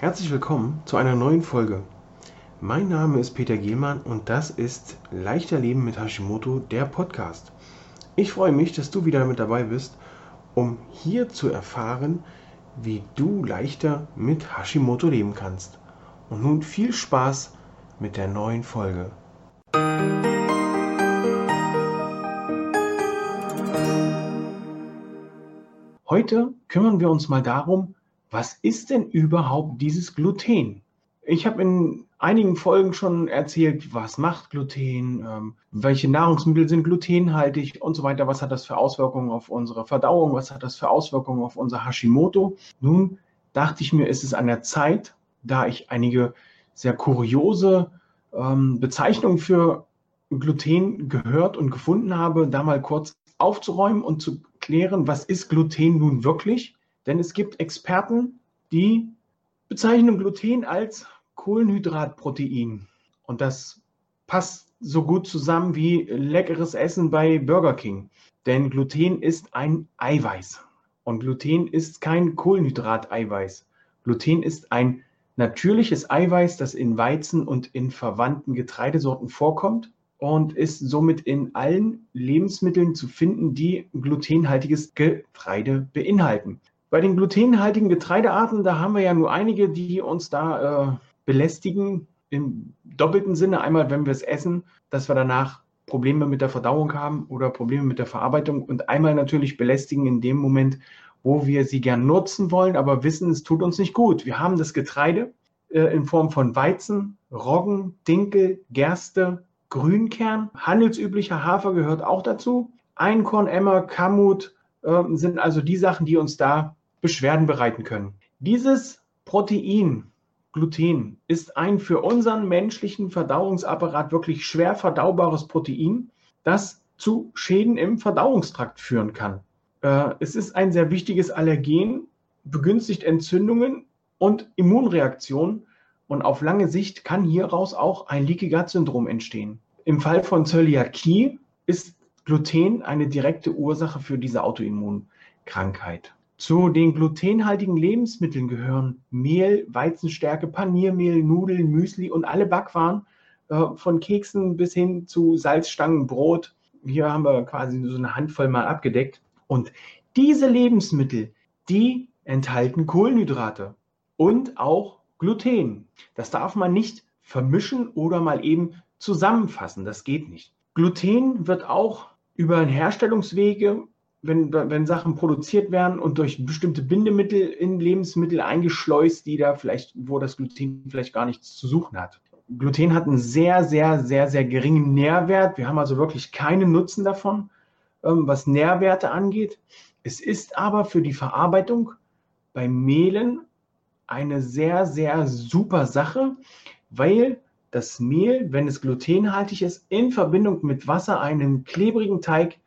Herzlich willkommen zu einer neuen Folge. Mein Name ist Peter Gielmann und das ist Leichter Leben mit Hashimoto, der Podcast. Ich freue mich, dass du wieder mit dabei bist, um hier zu erfahren, wie du leichter mit Hashimoto leben kannst. Und nun viel Spaß mit der neuen Folge. Heute kümmern wir uns mal darum, was ist denn überhaupt dieses Gluten? Ich habe in einigen Folgen schon erzählt, was macht Gluten, ähm, welche Nahrungsmittel sind glutenhaltig und so weiter, was hat das für Auswirkungen auf unsere Verdauung, was hat das für Auswirkungen auf unser Hashimoto. Nun dachte ich mir, ist es an der Zeit, da ich einige sehr kuriose ähm, Bezeichnungen für Gluten gehört und gefunden habe, da mal kurz aufzuräumen und zu klären, was ist Gluten nun wirklich denn es gibt Experten, die bezeichnen Gluten als Kohlenhydratprotein. Und das passt so gut zusammen wie leckeres Essen bei Burger King. Denn Gluten ist ein Eiweiß. Und Gluten ist kein Kohlenhydrateiweiß. Gluten ist ein natürliches Eiweiß, das in Weizen und in verwandten Getreidesorten vorkommt und ist somit in allen Lebensmitteln zu finden, die glutenhaltiges Getreide beinhalten. Bei den glutenhaltigen Getreidearten, da haben wir ja nur einige, die uns da äh, belästigen. Im doppelten Sinne, einmal wenn wir es essen, dass wir danach Probleme mit der Verdauung haben oder Probleme mit der Verarbeitung und einmal natürlich belästigen in dem Moment, wo wir sie gern nutzen wollen, aber wissen, es tut uns nicht gut. Wir haben das Getreide äh, in Form von Weizen, Roggen, Dinkel, Gerste, Grünkern, handelsüblicher Hafer gehört auch dazu. Einkorn, Emmer, Kamut äh, sind also die Sachen, die uns da Beschwerden bereiten können. Dieses Protein, Gluten, ist ein für unseren menschlichen Verdauungsapparat wirklich schwer verdaubares Protein, das zu Schäden im Verdauungstrakt führen kann. Äh, es ist ein sehr wichtiges Allergen, begünstigt Entzündungen und Immunreaktionen und auf lange Sicht kann hieraus auch ein Leaky Gut Syndrom entstehen. Im Fall von Zöliakie ist Gluten eine direkte Ursache für diese Autoimmunkrankheit. Zu den glutenhaltigen Lebensmitteln gehören Mehl, Weizenstärke, Paniermehl, Nudeln, Müsli und alle Backwaren, äh, von Keksen bis hin zu Salzstangen, Brot. Hier haben wir quasi so eine Handvoll mal abgedeckt. Und diese Lebensmittel, die enthalten Kohlenhydrate und auch Gluten. Das darf man nicht vermischen oder mal eben zusammenfassen. Das geht nicht. Gluten wird auch über Herstellungswege wenn, wenn Sachen produziert werden und durch bestimmte Bindemittel in Lebensmittel eingeschleust, die da vielleicht, wo das Gluten vielleicht gar nichts zu suchen hat. Gluten hat einen sehr, sehr, sehr, sehr geringen Nährwert. Wir haben also wirklich keinen Nutzen davon, ähm, was Nährwerte angeht. Es ist aber für die Verarbeitung bei Mehlen eine sehr, sehr super Sache, weil das Mehl, wenn es glutenhaltig ist, in Verbindung mit Wasser einen klebrigen Teig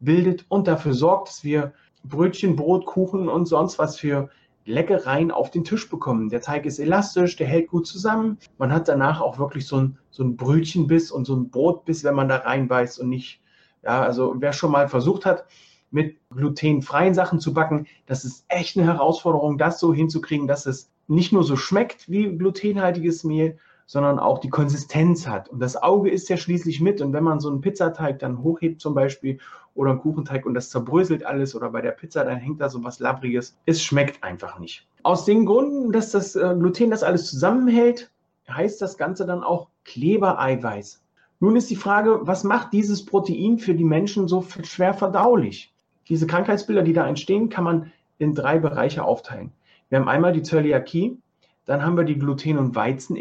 bildet und dafür sorgt, dass wir Brötchen, Brot, Kuchen und sonst was für Leckereien auf den Tisch bekommen. Der Teig ist elastisch, der hält gut zusammen. Man hat danach auch wirklich so ein, so ein Brötchenbiss und so ein Brotbiss, wenn man da reinbeißt und nicht, ja, also wer schon mal versucht hat, mit glutenfreien Sachen zu backen, das ist echt eine Herausforderung, das so hinzukriegen, dass es nicht nur so schmeckt wie glutenhaltiges Mehl, sondern auch die Konsistenz hat. Und das Auge ist ja schließlich mit. Und wenn man so einen Pizzateig dann hochhebt zum Beispiel oder einen Kuchenteig und das zerbröselt alles oder bei der Pizza, dann hängt da so was Labriges. Es schmeckt einfach nicht. Aus den Gründen, dass das äh, Gluten das alles zusammenhält, heißt das Ganze dann auch Klebereiweiß. Nun ist die Frage, was macht dieses Protein für die Menschen so schwer verdaulich? Diese Krankheitsbilder, die da entstehen, kann man in drei Bereiche aufteilen. Wir haben einmal die Zöliakie, dann haben wir die Gluten- und Weizen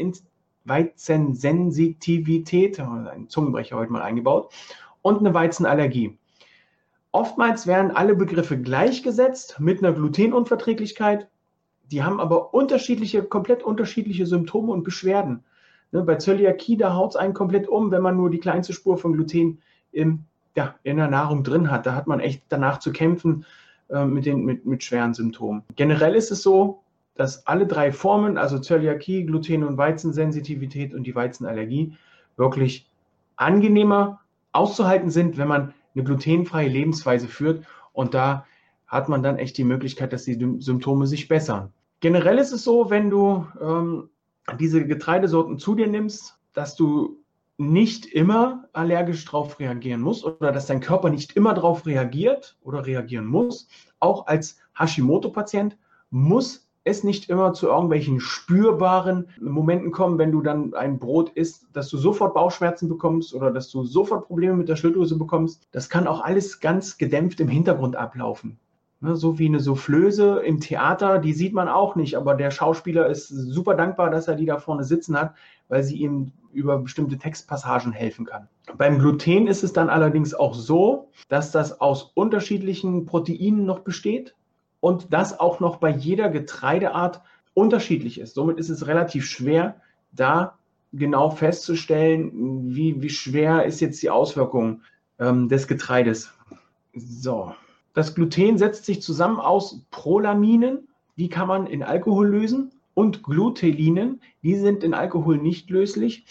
Weizensensitivität, ein Zungenbrecher heute mal eingebaut, und eine Weizenallergie. Oftmals werden alle Begriffe gleichgesetzt mit einer Glutenunverträglichkeit. Die haben aber unterschiedliche, komplett unterschiedliche Symptome und Beschwerden. Ne, bei Zöliakie, da haut es einen komplett um, wenn man nur die kleinste Spur von Gluten im, ja, in der Nahrung drin hat. Da hat man echt danach zu kämpfen äh, mit, den, mit, mit schweren Symptomen. Generell ist es so, dass alle drei Formen, also Zöliakie, Gluten- und Weizensensitivität und die Weizenallergie, wirklich angenehmer auszuhalten sind, wenn man eine glutenfreie Lebensweise führt. Und da hat man dann echt die Möglichkeit, dass die Symptome sich bessern. Generell ist es so, wenn du ähm, diese Getreidesorten zu dir nimmst, dass du nicht immer allergisch darauf reagieren musst oder dass dein Körper nicht immer darauf reagiert oder reagieren muss. Auch als Hashimoto-Patient muss es nicht immer zu irgendwelchen spürbaren Momenten kommen, wenn du dann ein Brot isst, dass du sofort Bauchschmerzen bekommst oder dass du sofort Probleme mit der Schilddrüse bekommst. Das kann auch alles ganz gedämpft im Hintergrund ablaufen. Ne, so wie eine Soufflöse im Theater, die sieht man auch nicht, aber der Schauspieler ist super dankbar, dass er die da vorne sitzen hat, weil sie ihm über bestimmte Textpassagen helfen kann. Beim Gluten ist es dann allerdings auch so, dass das aus unterschiedlichen Proteinen noch besteht und das auch noch bei jeder Getreideart unterschiedlich ist. Somit ist es relativ schwer, da genau festzustellen, wie, wie schwer ist jetzt die Auswirkung ähm, des Getreides. So. Das Gluten setzt sich zusammen aus Prolaminen, die kann man in Alkohol lösen, und Glutelinen, die sind in Alkohol nicht löslich.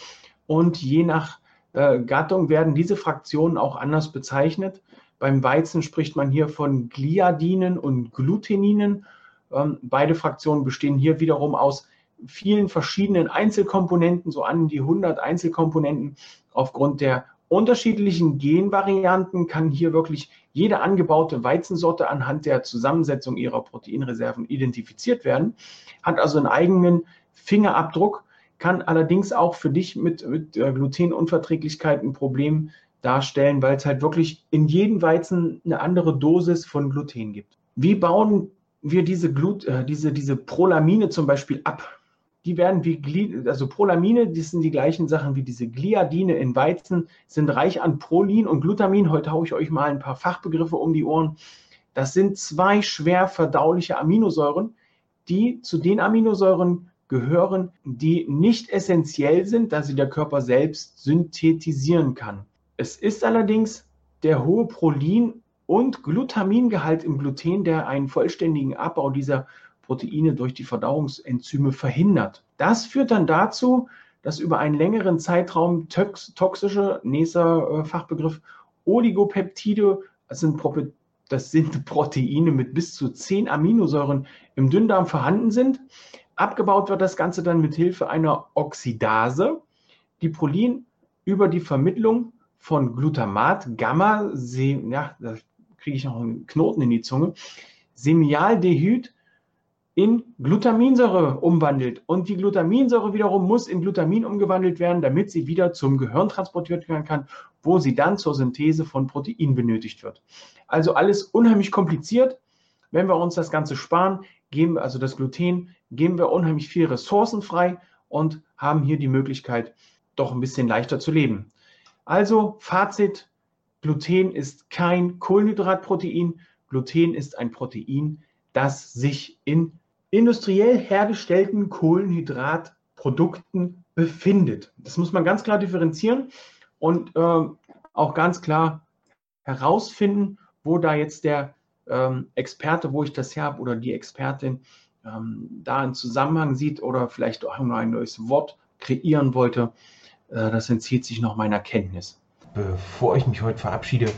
Und je nach äh, Gattung werden diese Fraktionen auch anders bezeichnet. Beim Weizen spricht man hier von Gliadinen und Gluteninen. Ähm, beide Fraktionen bestehen hier wiederum aus vielen verschiedenen Einzelkomponenten, so an die 100 Einzelkomponenten. Aufgrund der unterschiedlichen Genvarianten kann hier wirklich jede angebaute Weizensorte anhand der Zusammensetzung ihrer Proteinreserven identifiziert werden, hat also einen eigenen Fingerabdruck, kann allerdings auch für dich mit, mit äh, Glutenunverträglichkeit ein Problem darstellen, weil es halt wirklich in jedem Weizen eine andere Dosis von Gluten gibt. Wie bauen wir diese, Glut, äh, diese, diese Prolamine zum Beispiel ab? die werden wie, Gli also Prolamine, das sind die gleichen Sachen wie diese Gliadine in Weizen, sind reich an Prolin und Glutamin. Heute haue ich euch mal ein paar Fachbegriffe um die Ohren. Das sind zwei schwer verdauliche Aminosäuren, die zu den Aminosäuren gehören, die nicht essentiell sind, da sie der Körper selbst synthetisieren kann. Es ist allerdings der hohe Prolin- und Glutamingehalt im Gluten, der einen vollständigen Abbau dieser Proteine durch die Verdauungsenzyme verhindert. Das führt dann dazu, dass über einen längeren Zeitraum toxische, nächster äh, Fachbegriff, Oligopeptide, das sind, das sind Proteine mit bis zu 10 Aminosäuren im Dünndarm vorhanden sind. Abgebaut wird das Ganze dann mit Hilfe einer Oxidase, die Prolin über die Vermittlung von Glutamat, Gamma, ja, da kriege ich noch einen Knoten in die Zunge, Semialdehyd in Glutaminsäure umwandelt. Und die Glutaminsäure wiederum muss in Glutamin umgewandelt werden, damit sie wieder zum Gehirn transportiert werden kann, wo sie dann zur Synthese von Protein benötigt wird. Also alles unheimlich kompliziert. Wenn wir uns das Ganze sparen, geben wir also das Gluten, geben wir unheimlich viel Ressourcen frei und haben hier die Möglichkeit, doch ein bisschen leichter zu leben. Also Fazit, Gluten ist kein Kohlenhydratprotein. Gluten ist ein Protein, das sich in industriell hergestellten Kohlenhydratprodukten befindet. Das muss man ganz klar differenzieren und äh, auch ganz klar herausfinden, wo da jetzt der ähm, Experte, wo ich das her habe, oder die Expertin ähm, da einen Zusammenhang sieht oder vielleicht auch nur ein neues Wort kreieren wollte. Äh, das entzieht sich noch meiner Kenntnis. Bevor ich mich heute verabschiede,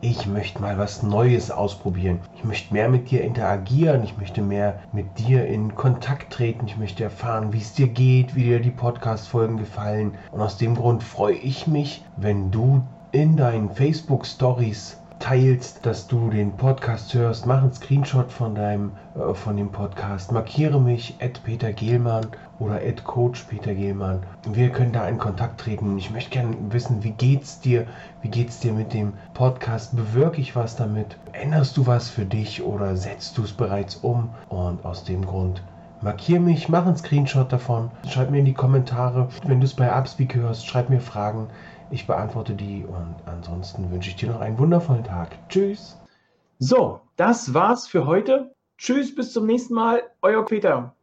ich möchte mal was Neues ausprobieren. Ich möchte mehr mit dir interagieren. Ich möchte mehr mit dir in Kontakt treten. Ich möchte erfahren, wie es dir geht, wie dir die Podcast-Folgen gefallen. Und aus dem Grund freue ich mich, wenn du in deinen Facebook-Stories teilst, dass du den Podcast hörst, mach einen Screenshot von deinem äh, von dem Podcast, markiere mich Peter Gehlmann oder Coach Peter Gehlmann. Wir können da in Kontakt treten. Ich möchte gerne wissen, wie geht's dir? Wie geht's dir mit dem Podcast? Bewirke ich was damit? Änderst du was für dich oder setzt du es bereits um? Und aus dem Grund markiere mich, mach einen Screenshot davon, schreib mir in die Kommentare, wenn du es bei Upspeak hörst, schreib mir Fragen. Ich beantworte die und ansonsten wünsche ich dir noch einen wundervollen Tag. Tschüss. So, das war's für heute. Tschüss, bis zum nächsten Mal. Euer Peter.